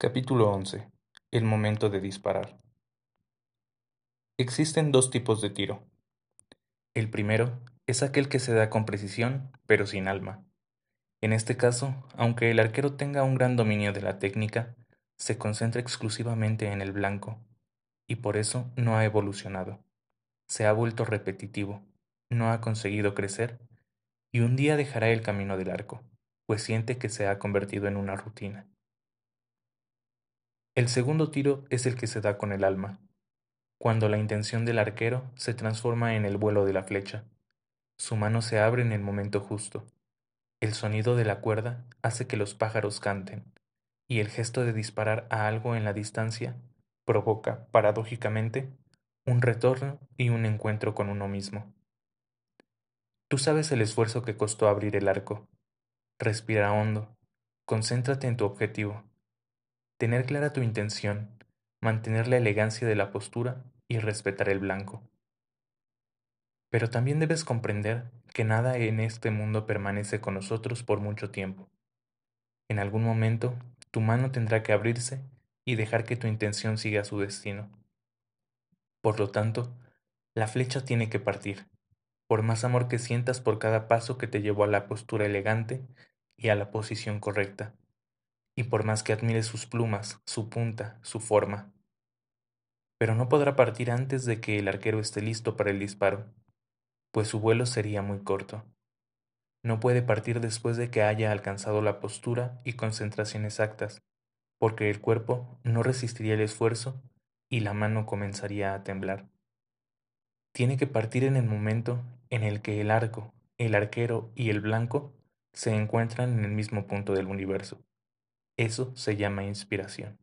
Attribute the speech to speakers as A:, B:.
A: Capítulo 11. El momento de disparar. Existen dos tipos de tiro. El primero es aquel que se da con precisión, pero sin alma. En este caso, aunque el arquero tenga un gran dominio de la técnica, se concentra exclusivamente en el blanco, y por eso no ha evolucionado. Se ha vuelto repetitivo, no ha conseguido crecer, y un día dejará el camino del arco, pues siente que se ha convertido en una rutina. El segundo tiro es el que se da con el alma, cuando la intención del arquero se transforma en el vuelo de la flecha. Su mano se abre en el momento justo. El sonido de la cuerda hace que los pájaros canten, y el gesto de disparar a algo en la distancia provoca, paradójicamente, un retorno y un encuentro con uno mismo. Tú sabes el esfuerzo que costó abrir el arco. Respira hondo, concéntrate en tu objetivo Tener clara tu intención, mantener la elegancia de la postura y respetar el blanco. Pero también debes comprender que nada en este mundo permanece con nosotros por mucho tiempo. En algún momento, tu mano tendrá que abrirse y dejar que tu intención siga su destino. Por lo tanto, la flecha tiene que partir, por más amor que sientas por cada paso que te llevó a la postura elegante y a la posición correcta y por más que admire sus plumas, su punta, su forma. Pero no podrá partir antes de que el arquero esté listo para el disparo, pues su vuelo sería muy corto. No puede partir después de que haya alcanzado la postura y concentración exactas, porque el cuerpo no resistiría el esfuerzo y la mano comenzaría a temblar. Tiene que partir en el momento en el que el arco, el arquero y el blanco se encuentran en el mismo punto del universo. Eso se llama inspiración.